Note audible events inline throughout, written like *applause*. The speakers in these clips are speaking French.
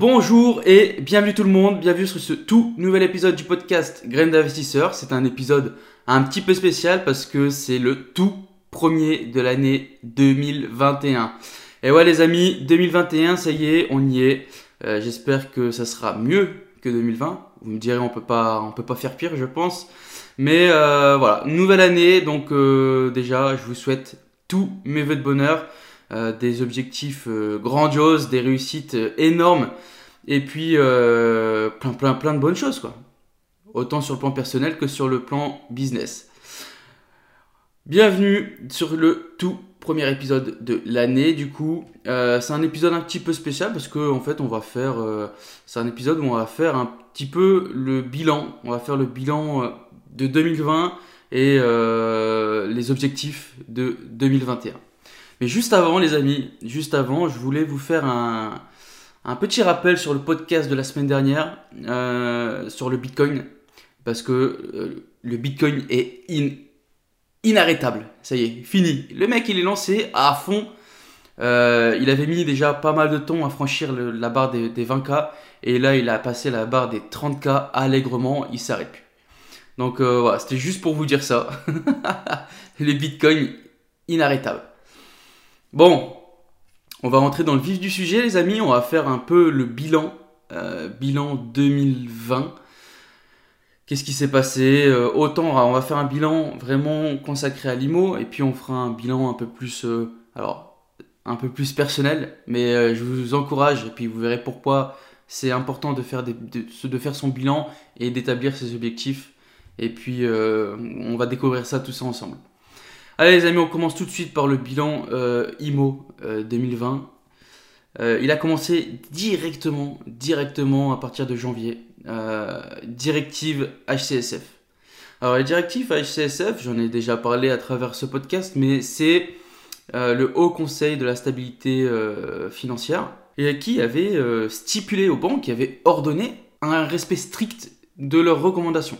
Bonjour et bienvenue tout le monde, bienvenue sur ce tout nouvel épisode du podcast Graines d'investisseurs. C'est un épisode un petit peu spécial parce que c'est le tout premier de l'année 2021. Et ouais les amis, 2021, ça y est, on y est. Euh, j'espère que ça sera mieux que 2020. Vous me direz, on peut pas, on peut pas faire pire, je pense. Mais euh, voilà, nouvelle année, donc euh, déjà, je vous souhaite tous mes voeux de bonheur. Euh, des objectifs euh, grandioses, des réussites euh, énormes, et puis plein, plein, plein de bonnes choses, quoi. Autant sur le plan personnel que sur le plan business. Bienvenue sur le tout premier épisode de l'année, du coup. c'est un épisode un petit peu spécial parce que, en fait, on va faire. c'est un épisode où on va faire un petit peu le bilan. On va faire le bilan de 2020 et les objectifs de 2021. Mais juste avant, les amis, juste avant, je voulais vous faire un, petit rappel sur le podcast de la semaine dernière euh, sur le Bitcoin. Parce que euh, le Bitcoin est inarrêtable. Ça y est, fini. Le mec, il est lancé à fond. Euh, il avait mis déjà pas mal de temps à franchir la barre des, 20K. Et là, il a passé la barre des 30K allègrement. Il s'arrête plus. Donc voilà, c'était juste pour vous dire ça. *laughs* les bitcoins inarrêtables. Bon, on va rentrer dans le vif du sujet, les amis. On va faire un peu le bilan, euh, bilan 2020. Qu'est-ce qui s'est passé? Euh, Autant, on va faire un bilan vraiment consacré à l'IMO, et puis on fera un bilan un peu plus, euh, un peu plus personnel. Mais je vous encourage, et puis vous verrez pourquoi c'est important de faire, de, de, faire son bilan et d'établir ses objectifs. Et puis, on va découvrir ça tout ça ensemble. Allez les amis, on commence tout de suite par le bilan euh, IMO 2020. Euh, euh, il a commencé directement, directement à partir de janvier. directive HCSF. Alors les directives HCSF, j'en ai déjà parlé à travers ce podcast, mais c'est le Haut Conseil de la stabilité financière qui avait stipulé aux banques, qui avait ordonné un respect strict de leurs recommandations.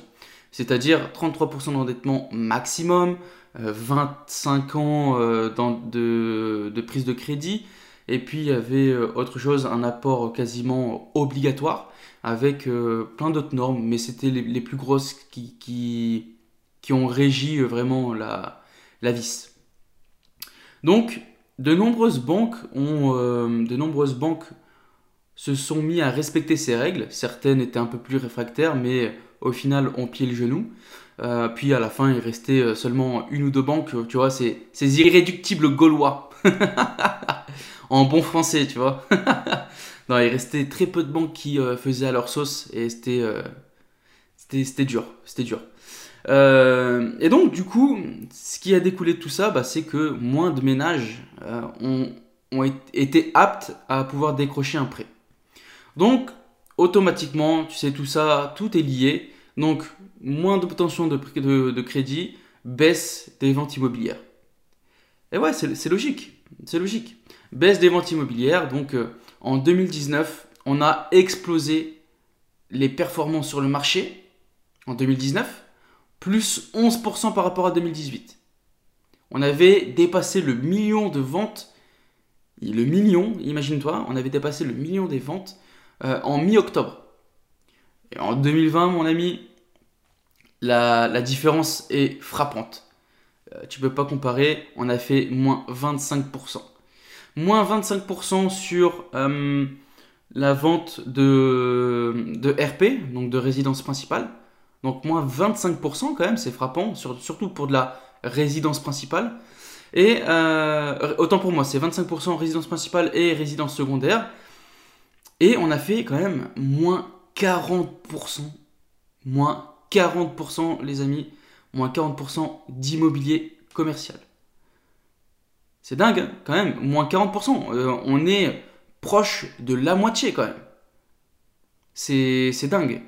C'est-à-dire 33% d'endettement maximum, 25 euh, ans euh, de, prise de crédit. Et puis il y avait euh, autre chose, un apport quasiment obligatoire avec plein d'autres normes, mais c'était les, plus grosses qui, qui, ont régi vraiment la, la vis. Donc, de nombreuses banques ont, de nombreuses banques se sont mis à respecter ces règles. Certaines étaient un peu plus réfractaires, mais au final ont pied le genou. Euh, puis à la fin, il restait euh, seulement une ou deux banques, tu vois, ces, ces irréductibles gaulois. *laughs* en bon français, tu vois. *laughs* non, il restait très peu de banques qui euh, faisaient à leur sauce et c'était c'était dur, c'était dur. et donc, du coup, ce qui a découlé de tout ça, bah, c'est que moins de ménages ont, ont été aptes à pouvoir décrocher un prêt. Donc, automatiquement, tu sais, tout ça, tout est lié. Donc, moins d'obtention de, de, de crédit, baisse des ventes immobilières. Et ouais, c'est logique. C'est logique. Baisse des ventes immobilières. Donc, euh, en 2019, on a explosé les performances sur le marché en 2019, plus 11% par rapport à 2018. On avait dépassé le million de ventes. Le million, imagine-toi, on avait dépassé le million des ventes euh, en mi-octobre. Et en 2020, mon ami, la, différence est frappante. Euh, tu peux pas comparer, on a fait moins 25%. Moins 25% sur euh, la vente de, de RP, donc de résidence principale. Donc moins 25% quand même, c'est frappant, surtout pour de la résidence principale. Et euh, autant pour moi, c'est 25% résidence principale et résidence secondaire. Et on a fait quand même moins 40%. Moins 40% les amis, moins 40% d'immobilier commercial. C'est dingue, hein, quand même. Moins 40%. Euh, on est proche de la moitié, quand même. C'est dingue.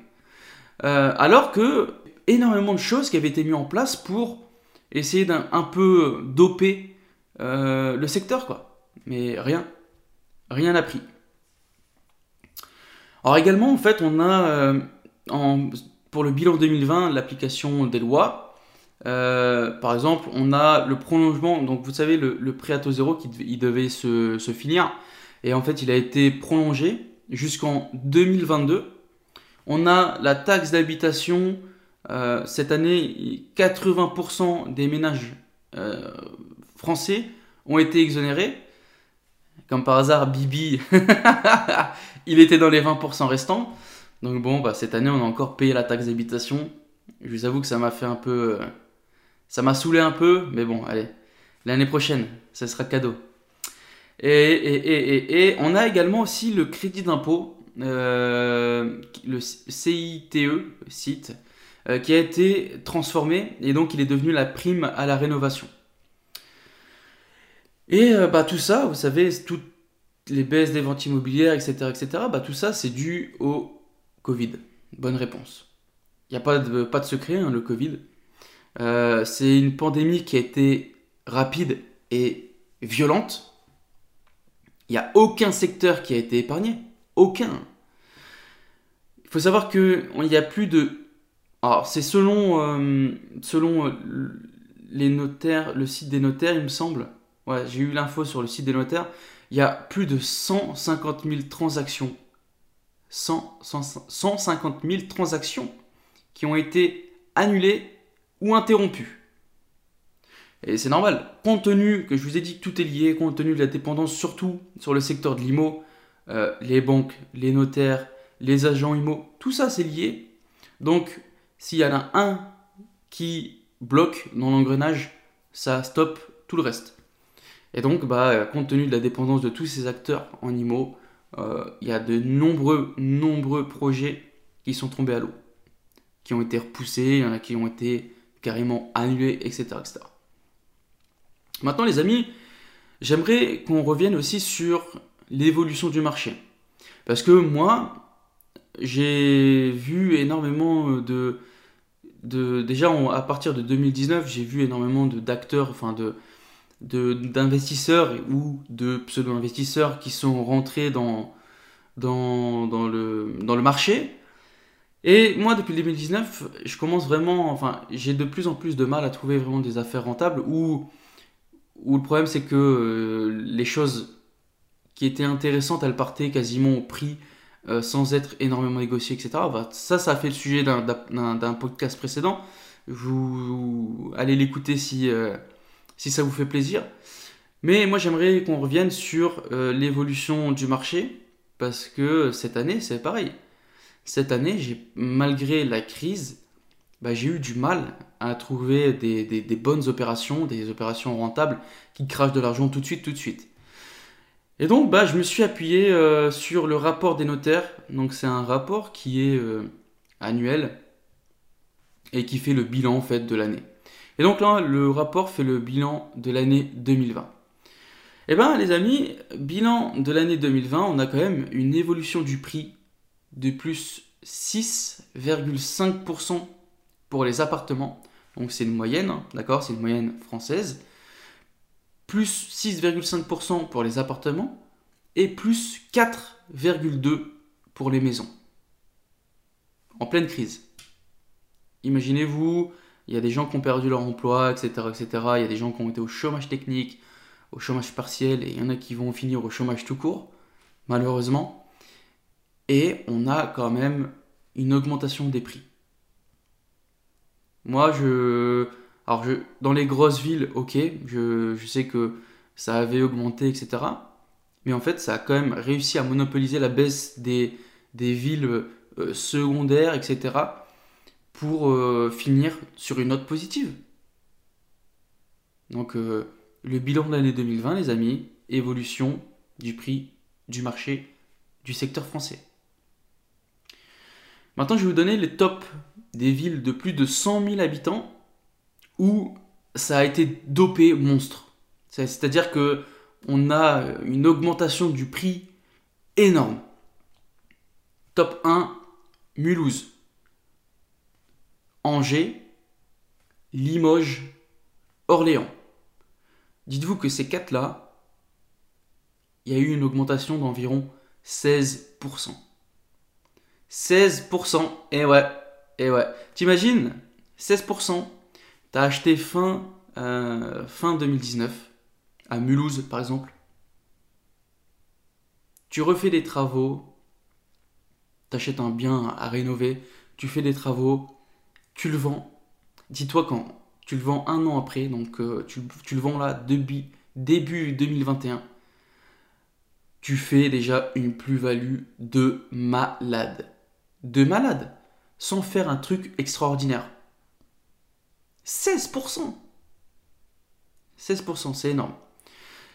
Euh, alors que énormément de choses qui avaient été mises en place pour essayer d'un un peu doper euh, le secteur, quoi. Mais rien. Rien n'a pris. Alors également, en fait, on a, en, pour le bilan 2020, l'application des lois, euh, par exemple, on a le prolongement, donc vous savez, le, prêt à taux zéro qui il devait se, finir, et en fait il a été prolongé jusqu'en 2022. On a la taxe d'habitation, euh, cette année, 80% des ménages euh, français ont été exonérés. Comme par hasard, Bibi, *laughs* il était dans les 20% restants. Donc bon, bah, cette année, on a encore payé la taxe d'habitation. Je vous avoue que ça m'a fait un peu... Ça m'a saoulé un peu, mais bon, allez. L'année prochaine, ça sera cadeau. Et, on a également aussi le crédit d'impôt, euh, le CITE, site, euh, qui a été transformé et donc il est devenu la prime à la rénovation. Et euh, bah, tout ça, vous savez, toutes les baisses des ventes immobilières, etc., etc., bah, tout ça, c'est dû au Covid. Bonne réponse. Il n'y a pas de, secret, hein, le Covid. Euh, c'est une pandémie qui a été rapide et violente. Il n'y a aucun secteur qui a été épargné. Aucun. Il faut savoir qu'il y a plus de... Alors, c'est selon, euh, selon euh, les notaires, le site des notaires, il me semble. Ouais, j'ai eu l'info sur le site des notaires. Il y a plus de 150 000 transactions. 150 000 transactions qui ont été annulées ou interrompu. Et c'est normal. Compte tenu que je vous ai dit que tout est lié, compte tenu de la dépendance surtout sur le secteur de l'IMO, euh, les banques, les notaires, les agents IMO, tout ça c'est lié. Donc s'il y en a un qui bloque dans l'engrenage, ça stoppe tout le reste. Et donc, bah, compte tenu de la dépendance de tous ces acteurs en IMO, euh, il y a de nombreux, nombreux projets qui sont tombés à l'eau, qui ont été repoussés, il y en a qui ont été carrément annulé, etc., etc. Maintenant, les amis, j'aimerais qu'on revienne aussi sur l'évolution du marché. Parce que moi, j'ai vu énormément de, de déjà à partir de 2019, j'ai vu énormément d'acteurs, enfin de d'investisseurs ou de pseudo-investisseurs qui sont rentrés dans, dans, dans, le, dans le marché et moi, depuis 2019, je commence vraiment, enfin, j'ai de plus en plus de mal à trouver vraiment des affaires rentables où, le problème c'est que euh, les choses qui étaient intéressantes, elles partaient quasiment au prix euh, sans être énormément négociées, etc. Ça, ça a fait le sujet d'un podcast précédent. Vous allez l'écouter si, euh, si ça vous fait plaisir. Mais moi, j'aimerais qu'on revienne sur l'évolution du marché parce que cette année, c'est pareil cette année, malgré la crise, bah, j'ai eu du mal à trouver des, bonnes opérations, des opérations rentables qui crachent de l'argent tout de suite, tout de suite. Et donc, bah, je me suis appuyé euh, sur le rapport des notaires. Donc, c'est un rapport qui est euh, annuel et qui fait le bilan en fait de l'année. Et donc là, le rapport fait le bilan de l'année 2020. Eh bien, les amis, bilan de l'année 2020, on a quand même une évolution du prix de plus 6,5% pour les appartements. Donc c'est une moyenne, hein, d'accord C'est une moyenne française. Plus 6,5% pour les appartements et plus 4,2% pour les maisons. En pleine crise. Imaginez-vous, il y a des gens qui ont perdu leur emploi, etc., etc. Il y a des gens qui ont été au chômage technique, au chômage partiel, et il y en a qui vont finir au chômage tout court, malheureusement et on a quand même une augmentation des prix. Moi, je. Alors, je, dans les grosses villes, ok, je, sais que ça avait augmenté, etc. Mais en fait, ça a quand même réussi à monopoliser la baisse des, des villes euh, secondaires, etc. pour euh, finir sur une note positive. Donc, euh, le bilan de l'année 2020, les amis, évolution du prix du marché du secteur français. Maintenant, je vais vous donner les tops des villes de plus de 100 000 habitants où ça a été dopé monstre. C'est-à-dire que on a une augmentation du prix énorme. Top 1, Mulhouse. Angers, Limoges, Orléans. Dites-vous que ces quatre-là, il y a eu une augmentation d'environ 16%. 16%, et ouais, et ouais. T'imagines 16%, t'as acheté fin, euh, fin 2019, à Mulhouse par exemple. Tu refais des travaux, t'achètes un bien à rénover, tu fais des travaux, tu le vends. Dis-toi quand tu le vends un an après, donc euh, tu, le vends là début, début 2021, tu fais déjà une plus-value de malade. De malade. Sans faire un truc extraordinaire. 16% 16%, c'est énorme.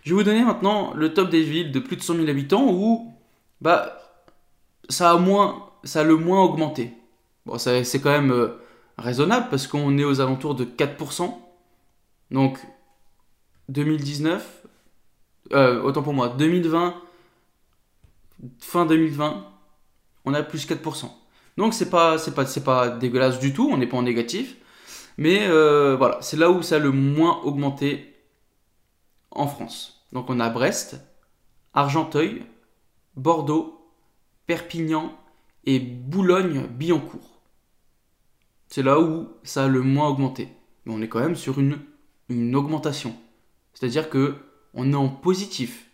Je vais vous donner maintenant le top des villes de plus de 100 000 habitants où bah, ça, a moins, le moins augmenté. Bon, c'est quand même euh, raisonnable parce qu'on est aux alentours de 4%. Donc 2019, euh, autant pour moi, 2020, fin 2020, on a plus 4%. Donc c'est pas, c'est pas, c'est pas dégueulasse du tout, on n'est pas en négatif. Mais euh, voilà, c'est là où ça a le moins augmenté en France. Donc on a Brest, Argenteuil, Bordeaux, Perpignan et Boulogne-Billancourt. C'est là où ça a le moins augmenté. Mais on est quand même sur une, augmentation. C'est-à-dire que on est en positif.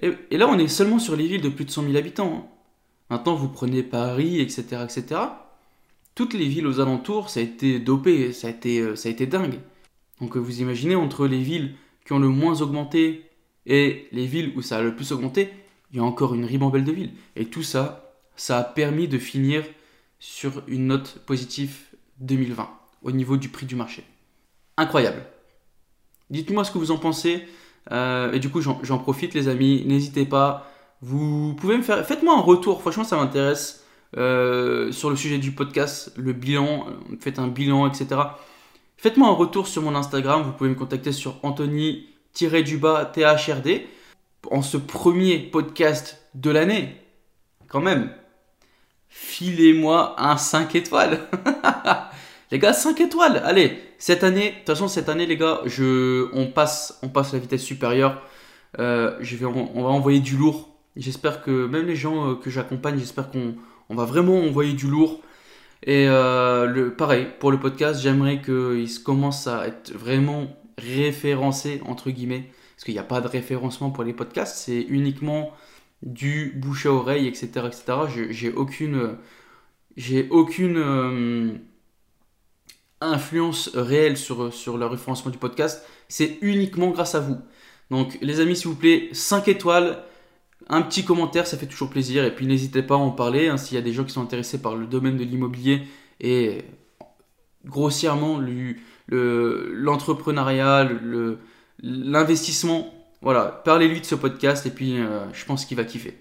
Et, là, on est seulement sur les villes de plus de 100 000 habitants. Hein. Maintenant, vous prenez Paris, etc., etc. Toutes les villes aux alentours, ça a été dopé, ça a été, euh, ça a été dingue. Donc vous imaginez, entre les villes qui ont le moins augmenté et les villes où ça a le plus augmenté, il y a encore une ribambelle de villes. Et tout ça, ça a permis de finir sur une note positive 2020 au niveau du prix du marché. Incroyable. Dites-moi ce que vous en pensez. Euh, et du coup, j'en profite, les amis. N'hésitez pas. Vous pouvez me faire. Faites-moi un retour. Franchement, ça m'intéresse. Euh, sur le sujet du podcast, le bilan. Faites un bilan, etc. Faites-moi un retour sur mon Instagram. Vous pouvez me contacter sur Anthony-du-bas THRD. En ce premier podcast de l'année. Quand même filez-moi un 5 étoiles. *laughs* les gars, 5 étoiles. Allez, cette année, de toute façon, cette année, les gars, je, on, passe, on passe la vitesse supérieure. Euh, je vais, on, va envoyer du lourd. J'espère que même les gens euh, que j'accompagne, j'espère qu'on on va vraiment envoyer du lourd. Et euh, le, pareil, pour le podcast, j'aimerais qu'il commence à être vraiment référencé, entre guillemets. Parce qu'il n'y a pas de référencement pour les podcasts, c'est uniquement du bouche à oreille, etc. etc. J'ai aucune, euh, influence réelle sur, sur le référencement du podcast. C'est uniquement grâce à vous. Donc les amis, s'il vous plaît, 5 étoiles, un petit commentaire, ça fait toujours plaisir. Et puis n'hésitez pas à en parler hein, s'il y a des gens qui sont intéressés par le domaine de l'immobilier et grossièrement l'entrepreneuriat, l'investissement voilà, parlez-lui de ce podcast et puis euh, je pense qu'il va kiffer.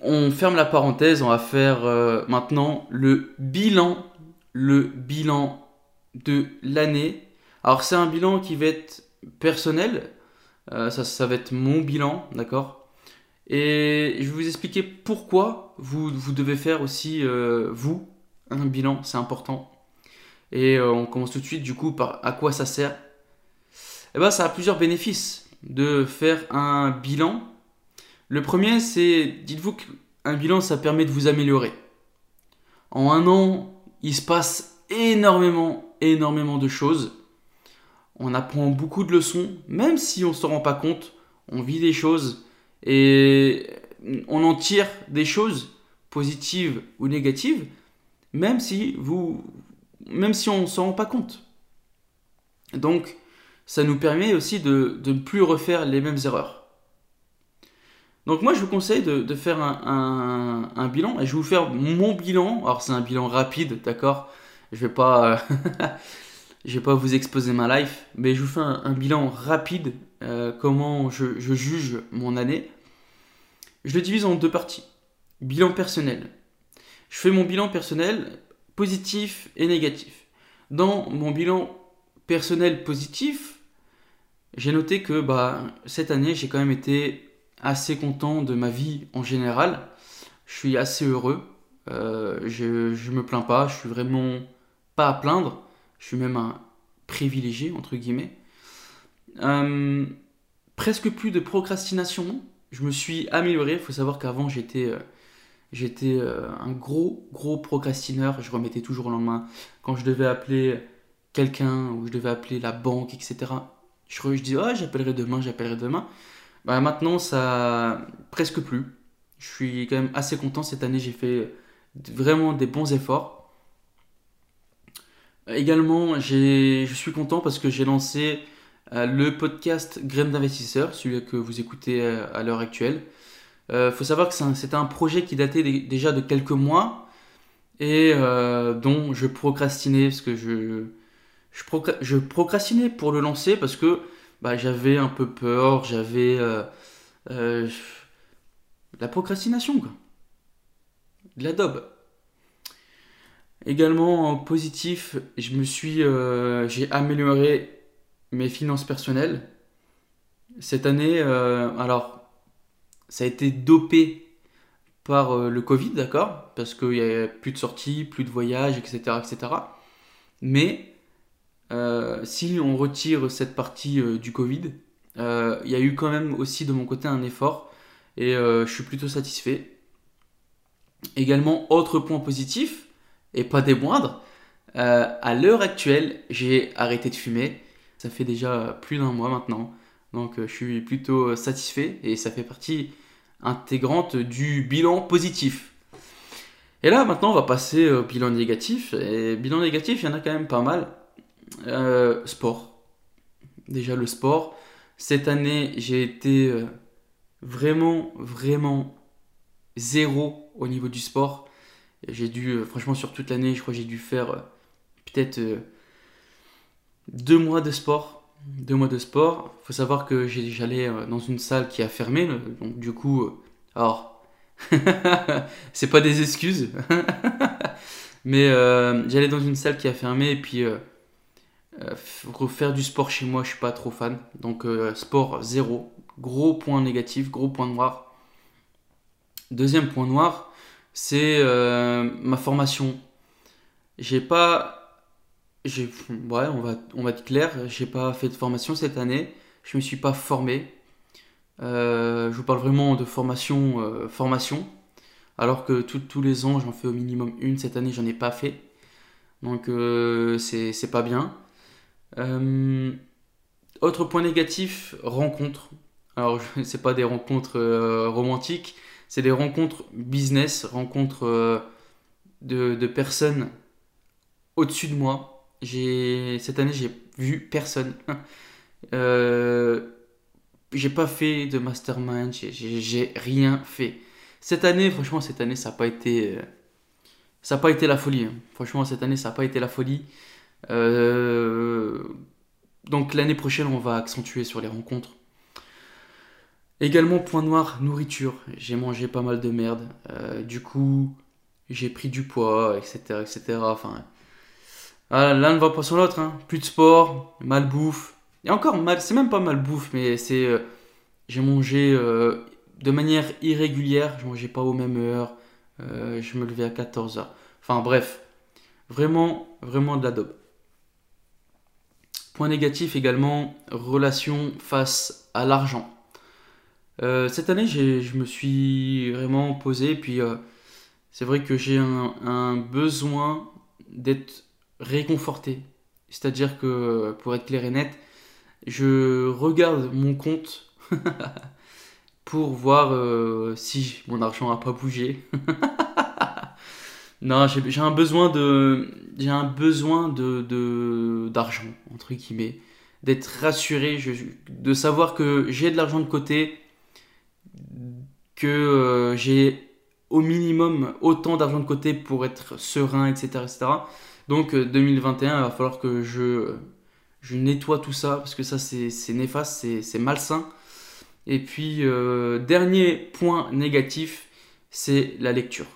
On ferme la parenthèse, on va faire euh, maintenant le bilan, le bilan de l'année. Alors c'est un bilan qui va être personnel, euh, ça, va être mon bilan, d'accord? Et je vais vous expliquer pourquoi vous, vous devez faire aussi, vous, un bilan, c'est important. Et on commence tout de suite du coup par à quoi ça sert? Eh bien ça a plusieurs bénéfices de faire un bilan. Le premier, c'est, dites-vous qu'un bilan, ça permet de vous améliorer. En un an, il se passe énormément, énormément de choses. On apprend beaucoup de leçons, même si on ne se rend pas compte, on vit des choses et on en tire des choses positives ou négatives, même si vous, même si on ne s'en rend pas compte. Donc, ça nous permet aussi de, ne plus refaire les mêmes erreurs. Donc moi je vous conseille de, faire un, bilan et je vais vous faire mon bilan. Alors c'est un bilan rapide, d'accord? Je vais pas, *laughs* je vais pas vous exposer ma life, mais je vous fais un, bilan rapide. Euh, comment je, je, juge mon année. Je le divise en deux parties. Bilan personnel. Je fais mon bilan personnel positif et négatif. Dans mon bilan personnel positif, j'ai noté que bah, cette année, j'ai quand même été assez content de ma vie en général. Je suis assez heureux. Euh, je, je me plains pas. Je suis vraiment pas à plaindre. Je suis même un privilégié, entre guillemets. Euh, presque plus de procrastination. Je me suis amélioré. Il faut savoir qu'avant, j'étais euh, j'étais un gros, gros procrastineur. Je remettais toujours au lendemain. Quand je devais appeler quelqu'un ou je devais appeler la banque, etc. Je, dis, oh, j'appellerai demain, j'appellerai demain. Bah, maintenant, ça presque plus. Je suis quand même assez content. Cette année, j'ai fait vraiment des bons efforts. Également, je suis content parce que j'ai lancé euh, le podcast Graines d'investisseurs, celui que vous écoutez euh, à l'heure actuelle. Il euh, faut savoir que c'était un, projet qui datait déjà de quelques mois et dont je procrastinais parce que je, je, procrastinais pour le lancer parce que bah, j'avais un peu peur, j'avais la procrastination quoi. De la daube. Également en positif, je me suis, euh, j'ai amélioré mes finances personnelles. Cette année, euh, alors, ça a été dopé par euh, le Covid, d'accord? Parce qu'il n'y a plus de sorties, plus de voyages, etc. etc. Mais si on retire cette partie du Covid, il y a eu quand même aussi de mon côté un effort et je suis plutôt satisfait. Également, autre point positif, et pas des moindres, euh, à l'heure actuelle, j'ai arrêté de fumer. Ça fait déjà plus d'un mois maintenant. Donc euh, je suis plutôt satisfait et ça fait partie intégrante du bilan positif. Et là maintenant on va passer au bilan négatif. Et bilan négatif, il y en a quand même pas mal. Euh, sport. Déjà le sport. Cette année j'ai été vraiment, vraiment zéro au niveau du sport. J'ai dû, euh, franchement, sur toute l'année, je crois que j'ai dû faire euh, peut-être euh, deux mois de sport. Deux mois de sport. Faut savoir que j'allais dans une salle qui a fermé. Donc, du coup, alors, *laughs* c'est pas des excuses. *laughs* Mais j'allais dans une salle qui a fermé et puis refaire du sport chez moi, je suis pas trop fan. Donc, sport zéro. Gros point négatif, gros point noir. Deuxième point noir, c'est euh, ma formation. J'ai pas. Ouais, on va, on va être clair, j'ai pas fait de formation cette année. Je me suis pas formé. Euh, je vous parle vraiment de formation, euh, formation. Alors que tous les ans, j'en fais au minimum une. Cette année, j'en ai pas fait. Donc, c'est, c'est pas bien. Autre point négatif, rencontre. Alors, *laughs* c'est pas des rencontres romantiques c'est des rencontres business, rencontres euh, de, personnes au-dessus de moi. Cette année, j'ai vu personne. *laughs* euh, j'ai pas fait de mastermind, j'ai rien fait. Cette année, franchement, cette année, ça n'a pas été, pas été la folie. Hein. Franchement, cette année, ça n'a pas été la folie. Euh, donc l'année prochaine, on va accentuer sur les rencontres. Également, point noir, nourriture. J'ai mangé pas mal de merde. Euh, du coup, j'ai pris du poids, etc. etc. Enfin, ah, l'un ne va pas sur l'autre. Hein. Plus de sport, mal bouffe. Et encore, c'est même pas mal bouffe, mais c'est. Euh, j'ai mangé de manière irrégulière. Je mangeais pas aux mêmes heures. je me levais à 14h. Enfin, bref. Vraiment, vraiment de la dope. Point négatif également, relation face à l'argent. Euh, cette année, je me suis vraiment posé, puis euh, c'est vrai que j'ai un, besoin d'être réconforté. C'est-à-dire que, pour être clair et net, je regarde mon compte *laughs* pour voir euh, si mon argent n'a pas bougé. *laughs* non, j'ai un besoin de, j'ai un besoin de d'argent entre guillemets, d'être rassuré, de savoir que j'ai de l'argent de côté que euh, j'ai au minimum autant d'argent de côté pour être serein, etc. etc. Donc 2021, euh, il va falloir que je, je nettoie tout ça parce que ça c'est néfaste, c'est malsain. Et puis, euh, dernier point négatif, c'est la lecture.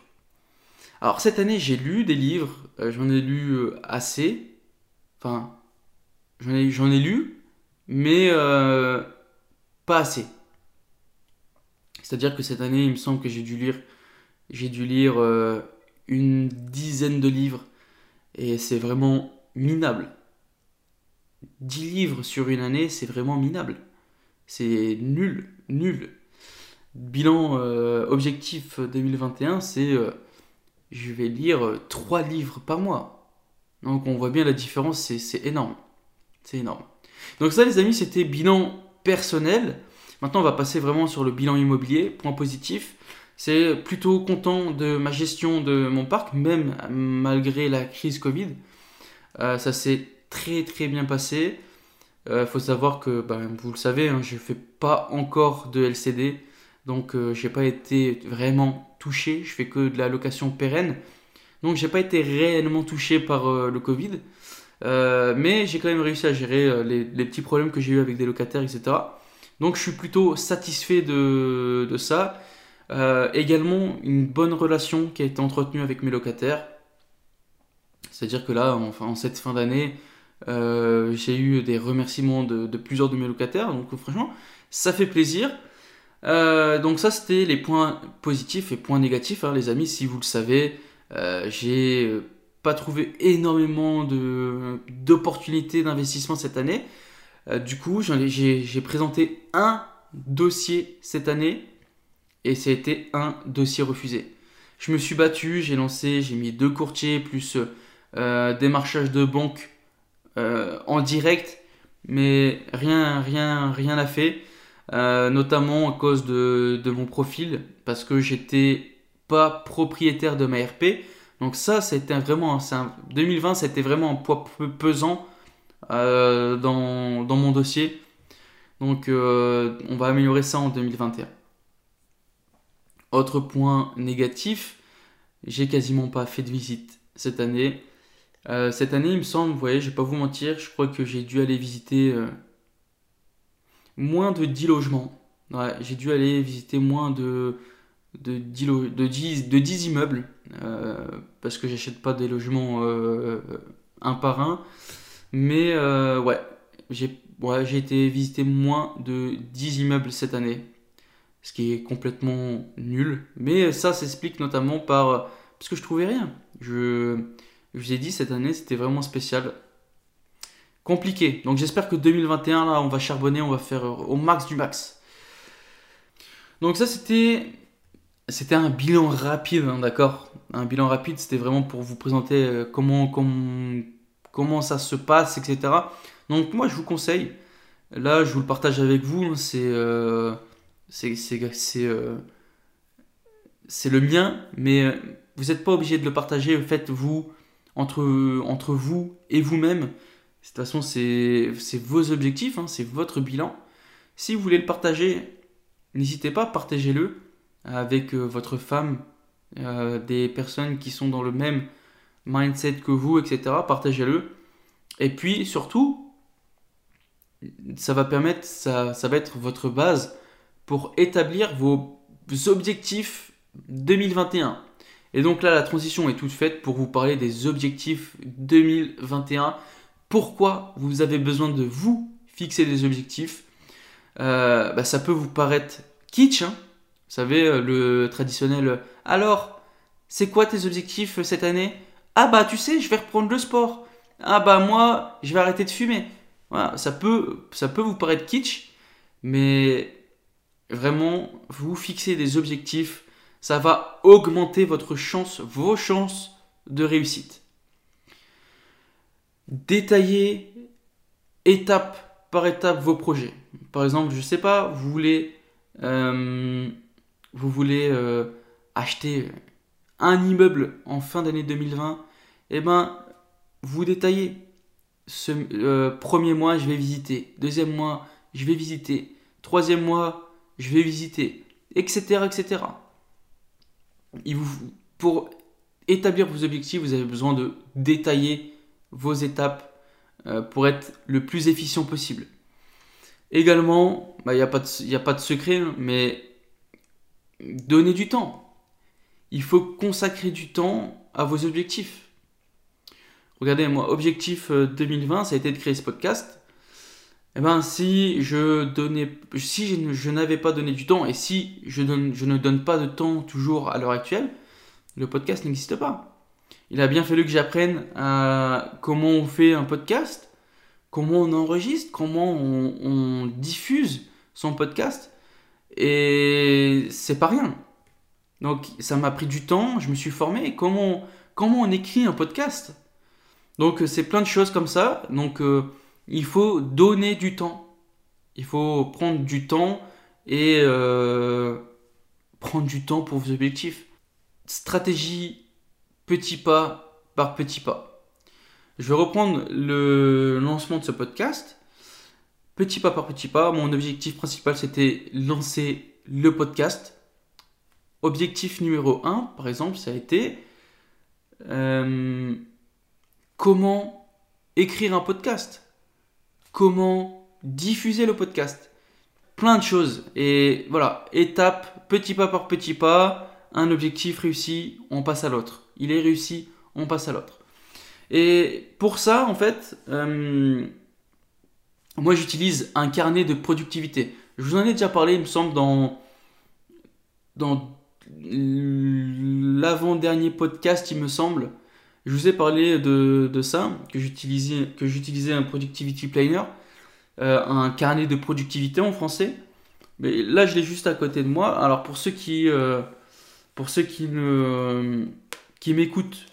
Alors cette année, j'ai lu des livres, j'en ai lu assez. Enfin, j'en ai, ai lu, mais euh, pas assez. C'est-à-dire que cette année, il me semble que j'ai dû lire, j'ai dû lire euh, une dizaine de livres et c'est vraiment minable. 10 livres sur une année, c'est vraiment minable. C'est nul, nul. Bilan euh, objectif 2021, c'est je vais lire 3 livres par mois. Donc on voit bien la différence, c'est énorme. C'est énorme. Donc ça les amis, c'était bilan personnel. Maintenant on va passer vraiment sur le bilan immobilier. Point positif, c'est plutôt content de ma gestion de mon parc, même malgré la crise Covid. Euh, ça s'est très très bien passé. Il euh, faut savoir que, ben, vous le savez, hein, je ne fais pas encore de LCD. Donc euh, je n'ai pas été vraiment touché. Je fais que de la location pérenne. Donc j'ai pas été réellement touché par le Covid. Euh, mais j'ai quand même réussi à gérer euh, les, petits problèmes que j'ai eu avec des locataires, etc. Donc je suis plutôt satisfait de, ça. Euh, également une bonne relation qui a été entretenue avec mes locataires. C'est-à-dire que là, enfin, en cette fin d'année, j'ai eu des remerciements de, de, plusieurs de mes locataires. Donc franchement, ça fait plaisir. Donc ça, c'était les points positifs et points négatifs, hein, les amis. Si vous le savez, j'ai pas trouvé énormément d'opportunités d'investissement cette année. Euh, du coup, j'ai présenté un dossier cette année et ça a été un dossier refusé. Je me suis battu, j'ai lancé, j'ai mis deux courtiers plus euh, démarchage de banque euh, en direct, mais rien, rien, rien n'a fait. Euh, notamment à cause de, mon profil, parce que j'étais pas propriétaire de ma RP. Donc ça, c'était vraiment, un, 2020, c'était vraiment un poids pesant euh, dans, mon dossier. Donc euh, on va améliorer ça en 2021. Autre point négatif, j'ai quasiment pas fait de visite cette année. Cette année, il me semble, vous voyez, je vais pas vous mentir, je crois que j'ai dû aller visiter moins de 10 logements. j'ai dû aller visiter moins de de 10, de 10, de 10 immeubles, euh, parce que j'achète pas des logements euh, un par un. Mais euh, ouais, j'ai ouais, été visiter moins de 10 immeubles cette année, ce qui est complètement nul. Mais ça s'explique notamment par... parce que je trouvais rien. Je, je vous ai dit, cette année, c'était vraiment spécial. Compliqué. Donc j'espère que 2021, là, on va charbonner, on va faire au max du max. Donc ça, c'était c'était un bilan rapide, hein, d'accord? Un bilan rapide, c'était vraiment pour vous présenter euh, comment, ça se passe, etc. Donc moi, je vous conseille, là, je vous le partage avec vous, hein, c'est euh, c'est euh, le mien, mais vous n'êtes pas obligé de le partager, faites-vous entre vous et vous-même. De toute façon, c'est vos objectifs, hein, c'est votre bilan. Si vous voulez le partager, n'hésitez pas, partagez-le avec euh, votre femme, euh, des personnes qui sont dans le même mindset que vous, etc. Partagez-le. Et puis surtout, ça va permettre, ça, ça va être votre base pour établir vos objectifs 2021. Et donc là, la transition est toute faite pour vous parler des objectifs 2021. Pourquoi vous avez besoin de vous fixer des objectifs euh, bah, Ça peut vous paraître kitsch, hein vous savez, euh, le traditionnel Alors, c'est quoi tes objectifs euh, cette année? Ah bah tu sais, je vais reprendre le sport. Ah bah moi, je vais arrêter de fumer. Voilà, ça peut, ça peut vous paraître kitsch, mais vraiment, vous fixez des objectifs, ça va augmenter votre chance, vos chances de réussite. Détaillez étape par étape vos projets. Par exemple, je sais pas, vous voulez vous voulez euh, acheter un immeuble en fin d'année 2020, eh ben, vous détaillez. Ce euh, premier mois, je vais visiter. Deuxième mois, je vais visiter. Troisième mois, je vais visiter. Etc. etc. vous, pour établir vos objectifs, vous avez besoin de détailler vos étapes euh, pour être le plus efficient possible. Également, bah, il n'y a, pas de secret, hein, mais Donnez du temps. Il faut consacrer du temps à vos objectifs. Regardez, moi, objectif 2020, euh, ça a été de créer ce podcast. Eh ben, si je n'avais pas donné du temps et si je ne donne pas de temps toujours à l'heure actuelle, le podcast n'existe pas. Il a bien fallu que j'apprenne comment on fait un podcast, comment on enregistre, comment on, diffuse son podcast. Et c'est pas rien. Donc ça m'a pris du temps, je me suis formé. Comment, comment on écrit un podcast? Donc c'est plein de choses comme ça. Donc euh, il faut donner du temps. Il faut prendre du temps et euh, prendre du temps pour vos objectifs. Stratégie petit pas par petit pas. Je vais reprendre le lancement de ce podcast. Petit pas par petit pas, mon objectif principal c'était lancer le podcast. Objectif numéro 1, par exemple, ça a été euh, comment écrire un podcast, comment diffuser le podcast, plein de choses. Et voilà, étape, petit pas par petit pas, un objectif réussi, on passe à l'autre. Il est réussi, on passe à l'autre. Et pour ça, en fait, euh, moi j'utilise un carnet de productivité. Je vous en ai déjà parlé, il me semble, dans, l'avant-dernier podcast, il me semble. Je vous ai parlé de, ça, que j'utilisais, que j'utilisais un productivity planner, euh, un carnet de productivité en français. Mais là, je l'ai juste à côté de moi. Alors pour ceux qui, euh, pour ceux qui ne, qui m'écoutent,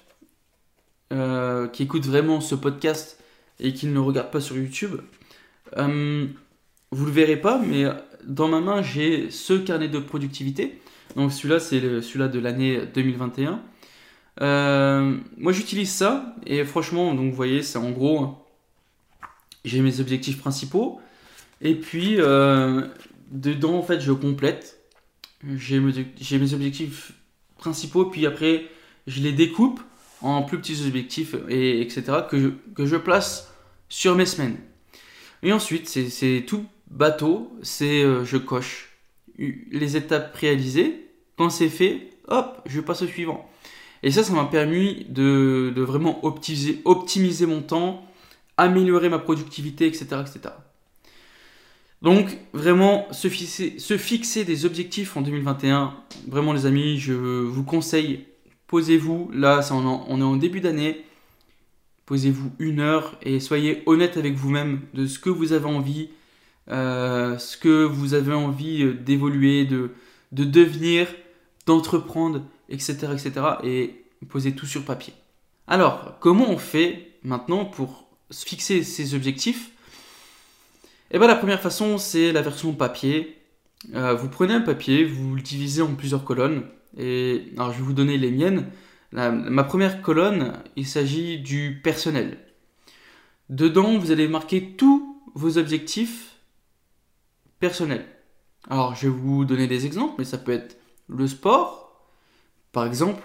euh, qui écoutent vraiment ce podcast et qui ne le regardent pas sur YouTube, euh, vous le verrez pas, mais dans ma main, j'ai ce carnet de productivité. Donc celui-là, c'est celui-là de l'année 2021. Euh, moi, j'utilise ça et franchement, donc vous voyez, c'est en gros, j'ai mes objectifs principaux et puis euh, dedans, en fait, je complète. J'ai mes objectifs principaux, puis après, je les découpe en plus petits objectifs et etc. que je, que je place sur mes semaines. Et ensuite, c'est tout bateau, c'est euh, je coche les étapes réalisées. Quand c'est fait, hop, je passe au suivant. Et ça, ça m'a permis de, de, vraiment optimiser, optimiser mon temps, améliorer ma productivité, etc. etc. Donc, vraiment, se fixer, se fixer des objectifs en 2021, vraiment les amis, je vous conseille, posez-vous, là, on est en début d'année, Posez-vous une heure et soyez honnête avec vous-même de ce que vous avez envie, euh, ce que vous avez envie euh, d'évoluer, de, de devenir, d'entreprendre, etc., etc. Et posez tout sur papier. Alors, comment on fait maintenant pour fixer ces objectifs? Eh bien, la première façon, c'est la version papier. Euh, vous prenez un papier, vous le divisez en plusieurs colonnes. Alors, je vais vous donner les miennes ma première colonne, il s'agit du personnel. Dedans, vous allez marquer tous vos objectifs personnels. Alors, je vais vous donner des exemples, mais ça peut être le sport, par exemple,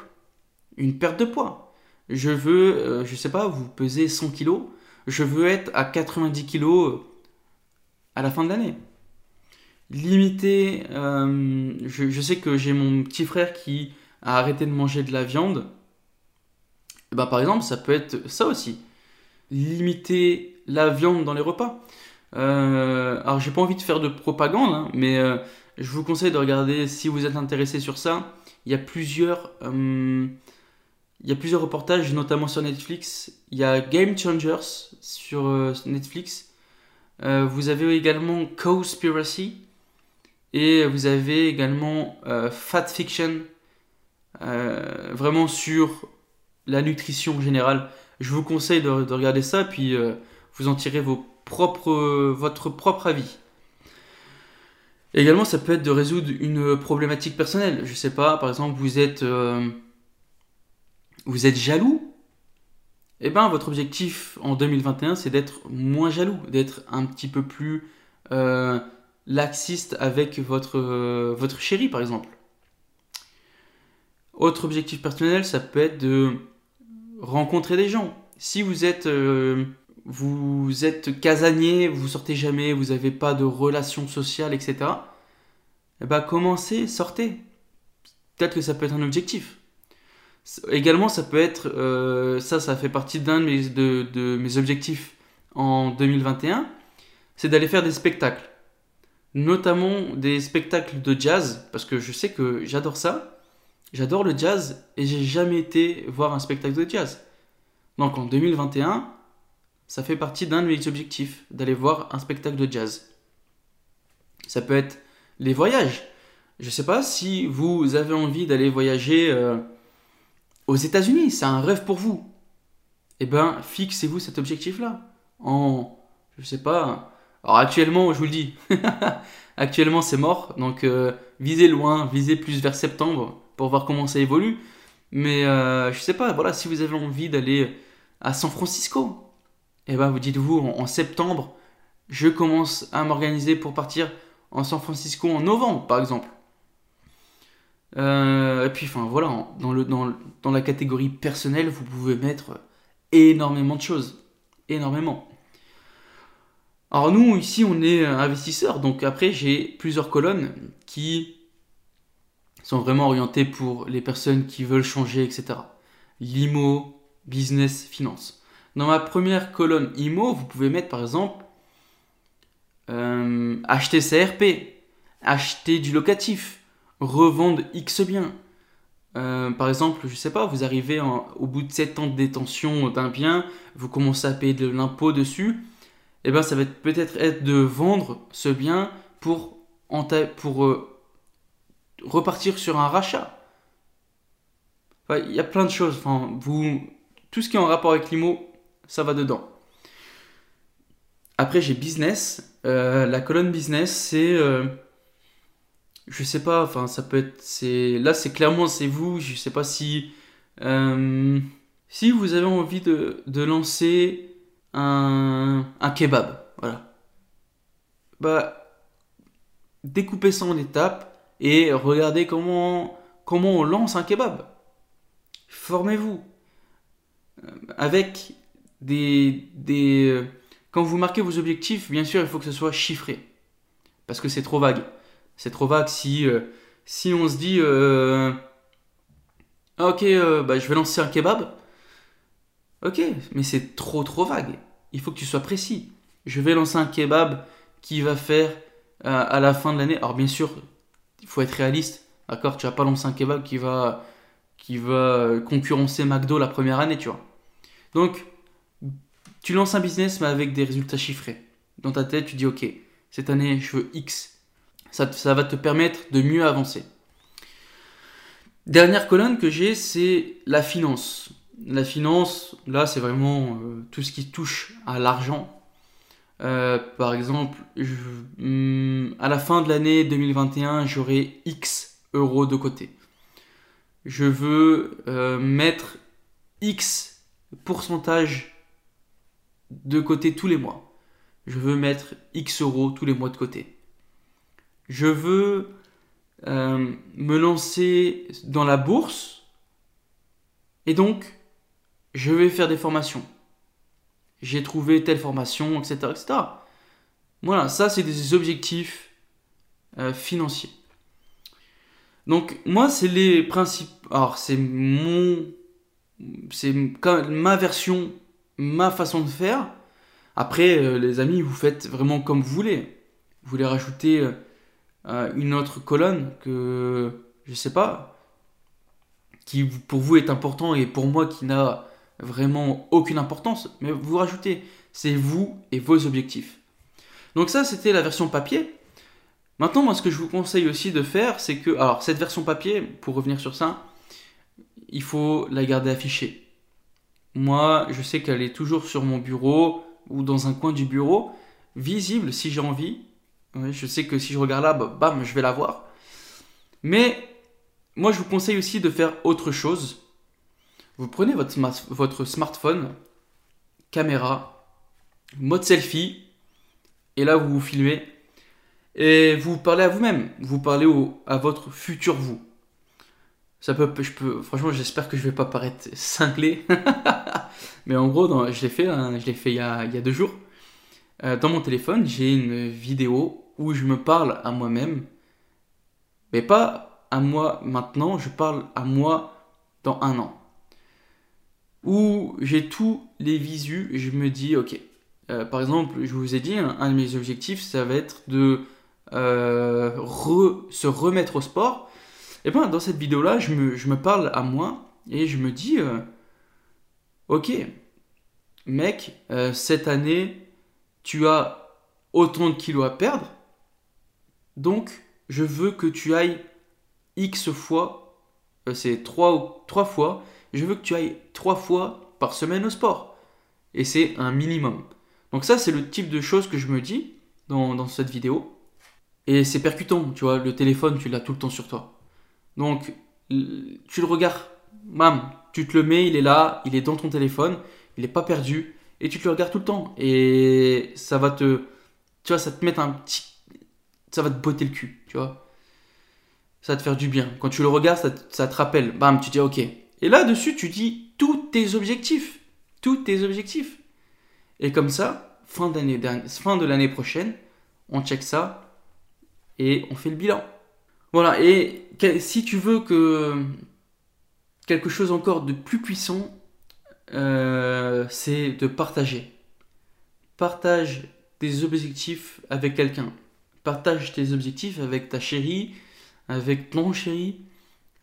une perte de poids. Je veux, euh, je sais pas, vous pesez 100 kg, je veux être à 90 kg euh, à la fin de l'année. Limiter, euh, je, sais que j'ai mon petit frère qui à arrêter de manger de la viande, et bah, par exemple, ça peut être ça aussi. Limiter la viande dans les repas. Euh, alors, j'ai pas envie de faire de propagande, hein, mais euh, je vous conseille de regarder si vous êtes intéressé sur ça. Il y a plusieurs, euh, il y a plusieurs reportages, notamment sur Netflix. Il y a Game Changers sur Netflix. vous avez également Cowspiracy. Et vous avez également Fat Fiction euh, vraiment sur la nutrition générale. Je vous conseille de, regarder ça, puis euh, vous en tirez vos propres, votre propre avis. Également, ça peut être de résoudre une problématique personnelle. Je sais pas, par exemple, vous êtes, euh, vous êtes jaloux. Eh bien, votre objectif en 2021, c'est d'être moins jaloux, d'être un petit peu plus laxiste avec votre, votre chérie, par exemple. Autre objectif personnel, ça peut être de rencontrer des gens. Si vous êtes, euh, vous êtes casanier, vous sortez jamais, vous n'avez pas de relations sociales, etc. Eh ben, commencez, sortez. Peut-être que ça peut être un objectif. Également, ça peut être, euh, ça, ça fait partie d'un de mes, de, de mes objectifs en 2021, c'est d'aller faire des spectacles. Notamment des spectacles de jazz, parce que je sais que j'adore ça. J'adore le jazz et j'ai jamais été voir un spectacle de jazz. Donc en 2021, ça fait partie d'un de mes objectifs, d'aller voir un spectacle de jazz. Ça peut être les voyages. Je sais pas si vous avez envie d'aller voyager euh, aux États-Unis, c'est un rêve pour vous. Eh bien, fixez-vous cet objectif-là. En, je sais pas. Alors actuellement, je vous le dis, *laughs* actuellement c'est mort, donc euh, visez loin, visez plus vers septembre pour voir comment ça évolue. Mais euh, je sais pas, voilà, si vous avez envie d'aller à San Francisco, et eh ben vous dites-vous en, septembre, je commence à m'organiser pour partir en San Francisco en novembre, par exemple. Euh, et puis, enfin voilà, dans, le, dans, dans la catégorie personnelle, vous pouvez mettre énormément de choses. Énormément. Alors nous, ici, on est investisseurs, donc après, j'ai plusieurs colonnes qui sont vraiment orientées pour les personnes qui veulent changer, etc. Limo, business, finance. Dans ma première colonne IMO, vous pouvez mettre par exemple euh, acheter CRP, acheter du locatif, revendre X biens. Euh, par exemple, je sais pas, vous arrivez au bout de 7 ans de détention d'un bien, vous commencez à payer de l'impôt dessus, eh bien ça va peut-être être de vendre ce bien pour, pour euh, repartir sur un rachat. Il y a plein de choses. Enfin, vous, tout ce qui est en rapport avec l'IMO, ça va dedans. Après, j'ai business. Euh, la colonne business, c'est. Euh, je sais pas, enfin, ça peut être. Là, c'est clairement, c'est vous. Je sais pas si. Si vous avez envie de lancer un, kebab, voilà. Bah, découpez ça en étapes et regardez comment, comment on lance un kebab. Formez-vous. Avec des, des... Quand vous marquez vos objectifs, bien sûr, il faut que ce soit chiffré. Parce que c'est trop vague. C'est trop vague si, euh, on se dit euh, Ok, euh, bah, je vais lancer un kebab. Ok, mais c'est trop trop vague. Il faut que tu sois précis. Je vais lancer un kebab qui va faire à la fin de l'année. Alors, bien sûr, il faut être réaliste. D'accord? Tu vas pas lancer un kebab qui va, qui va concurrencer McDo la première année, tu vois. Donc, tu lances un business mais avec des résultats chiffrés. Dans ta tête, tu dis ok, cette année je veux X. Ça, ça va te permettre de mieux avancer. Dernière colonne que j'ai, c'est la finance. La finance, là, c'est vraiment euh, tout ce qui touche à l'argent. Euh, par exemple, hmm, à la fin de l'année 2021, j'aurai X euros de côté. Je veux euh, mettre X pourcentage de côté tous les mois. Je veux mettre X euros tous les mois de côté. Je veux me lancer dans la bourse. Et donc, je vais faire des formations. J'ai trouvé telle formation, etc. etc. Voilà, ça c'est des objectifs euh, financiers. Donc moi c'est les principes. Alors c'est mon, c'est ma version ma façon de faire. Après, euh, les amis, vous faites vraiment comme vous voulez. Vous voulez rajouter euh, une autre colonne que, je sais pas, qui pour vous est important et pour moi qui n'a vraiment aucune importance, mais vous rajoutez. C'est vous et vos objectifs. Donc ça, c'était la version papier. Maintenant, moi, ce que je vous conseille aussi de faire, c'est que, alors, cette version papier, pour revenir sur ça, il faut la garder affichée. Moi, je sais qu'elle est toujours sur mon bureau ou dans un coin du bureau, visible si j'ai envie. je sais que si je regarde là, bah, bam, je vais la voir. Mais moi, je vous conseille aussi de faire autre chose. Vous prenez votre, votre smartphone, caméra, mode selfie, et là, vous vous filmez. Et vous parlez à vous-même. Vous parlez à votre futur vous. Ça peut, je peux, franchement, j'espère que je vais pas paraître cinglé. *laughs* Mais en gros, dans, je l'ai fait, hein, je l'ai fait il y, a, il y, a, deux jours. Euh, dans mon téléphone, j'ai une vidéo où je me parle à moi-même. Mais pas à moi maintenant, je parle à moi dans un an. Où j'ai tous les visus, je me dis, ok, Euh, par exemple, je vous ai dit, un, de mes objectifs, ça va être de euh, se remettre au sport. Et bien, dans cette vidéo-là, je me, parle à moi et je me dis, euh, ok, mec, cette année, tu as autant de kilos à perdre, donc je veux que tu ailles X fois, c'est 3, 3 fois, je veux que tu ailles 3 fois par semaine au sport. Et c'est un minimum. Donc ça, c'est le type de choses que je me dis dans, cette vidéo. Et c'est percutant, tu vois, le téléphone, tu l'as tout le temps sur toi. Donc, tu le regardes, mam, tu te le mets, il est là, il est dans ton téléphone, il n'est pas perdu, et tu te le regardes tout le temps. Et ça va te, tu vois, ça te met un petit, ça va te botter le cul, tu vois. Ça va te faire du bien. Quand tu le regardes, ça, ça te rappelle, bam, tu dis ok. Et là-dessus, tu dis tous tes objectifs, tous tes objectifs. Et comme ça, fin, de l'année prochaine, on check ça et on fait le bilan. Voilà, et si tu veux que quelque chose encore de plus puissant, euh, c'est de partager. Partage tes objectifs avec quelqu'un. Partage tes objectifs avec ta chérie, avec ton chéri,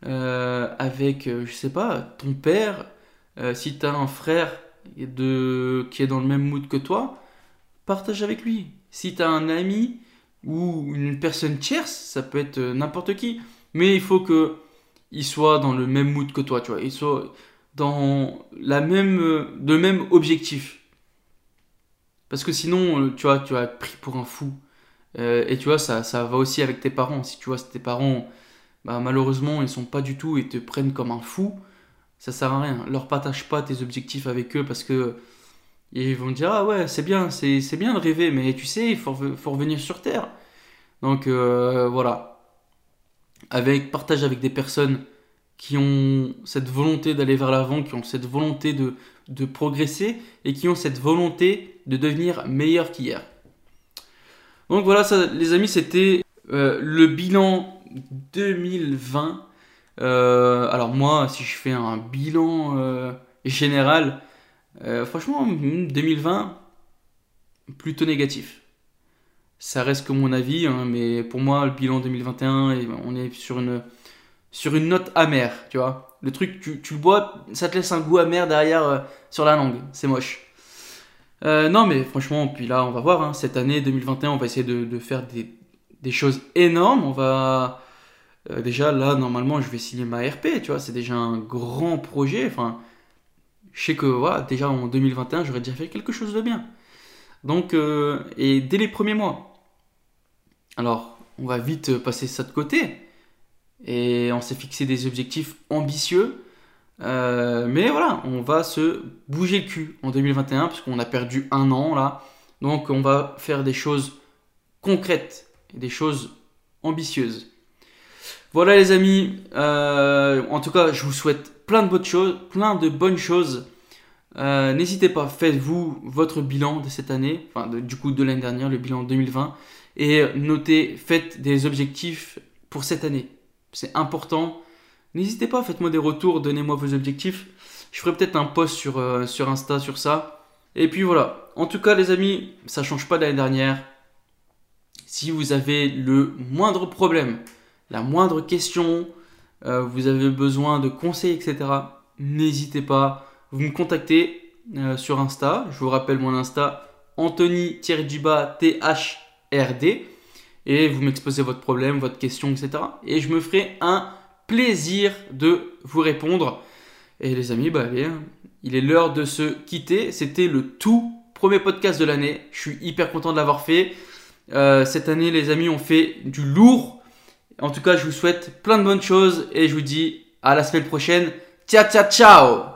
euh, avec, euh, je sais pas, ton père. si tu as un frère de, qui est dans le même mood que toi, partage avec lui. Si tu as un ami ou une personne tierce, ça peut être n'importe qui, mais il faut que il soit dans le même mood que toi, tu vois, il soit dans la même, le même objectif. Parce que sinon, tu vois, tu as pris pour un fou. Euh, et tu vois, ça, ça va aussi avec tes parents. Si tu vois, tes parents, bah, malheureusement, ils sont pas du tout et te prennent comme un fou, ça sert à rien. Leur partage pas tes objectifs avec eux parce que ils vont dire ah ouais c'est bien c'est, bien de rêver mais tu sais il faut, faut revenir sur terre. Donc euh, voilà. Avec partage avec des personnes qui ont cette volonté d'aller vers l'avant, qui ont cette volonté de, de progresser et qui ont cette volonté de devenir meilleur qu'hier. Donc voilà, ça, les amis, c'était euh, le bilan 2020 euh, alors moi, si je fais un bilan euh, général, euh, franchement, 2020, plutôt négatif. Ça reste que mon avis, hein, mais pour moi, le bilan 2021, on est sur une, sur une note amère, tu vois. Le truc, tu, le bois, ça te laisse un goût amer derrière sur la langue, c'est moche. non, mais franchement, puis là, on va voir, hein, cette année 2021, on va essayer de faire des, des, choses énormes. On va, euh, déjà là normalement je vais signer ma RP, tu vois, c'est déjà un grand projet. Enfin, je sais que voilà, déjà en 2021 j'aurais déjà fait quelque chose de bien. Donc, euh, et dès les premiers mois. Alors, on va vite passer ça de côté. Et on s'est fixé des objectifs ambitieux. Euh, mais voilà, on va se bouger le cul en 2021 parce qu'on a perdu un an là. Donc on va faire des choses concrètes des choses ambitieuses. Voilà les amis, euh, en tout cas je vous souhaite plein de bonnes choses, plein de bonnes choses. Euh, n'hésitez pas, faites-vous votre bilan de cette année, enfin du coup de l'année dernière, le bilan 2020, et notez, faites des objectifs pour cette année. C'est important. N'hésitez pas, faites-moi des retours, donnez-moi vos objectifs. Je ferai peut-être un post sur, euh, sur Insta sur ça. Et puis voilà. En tout cas les amis, ça change pas de l'année dernière. Si vous avez le moindre problème, la moindre question, euh, vous avez besoin de conseils, etc., n'hésitez pas. Vous me contactez euh, sur Insta. Je vous rappelle mon Insta, Anthony-THRD. Et vous m'exposez votre problème, votre question, etc. Et je me ferai un plaisir de vous répondre. Et les amis, bah hein, il est l'heure de se quitter. C'était le tout premier podcast de l'année. Je suis hyper content de l'avoir fait. Euh, cette année, les amis, on fait du lourd. En tout cas, je vous souhaite plein de bonnes choses et je vous dis à la semaine prochaine. Ciao, ciao, ciao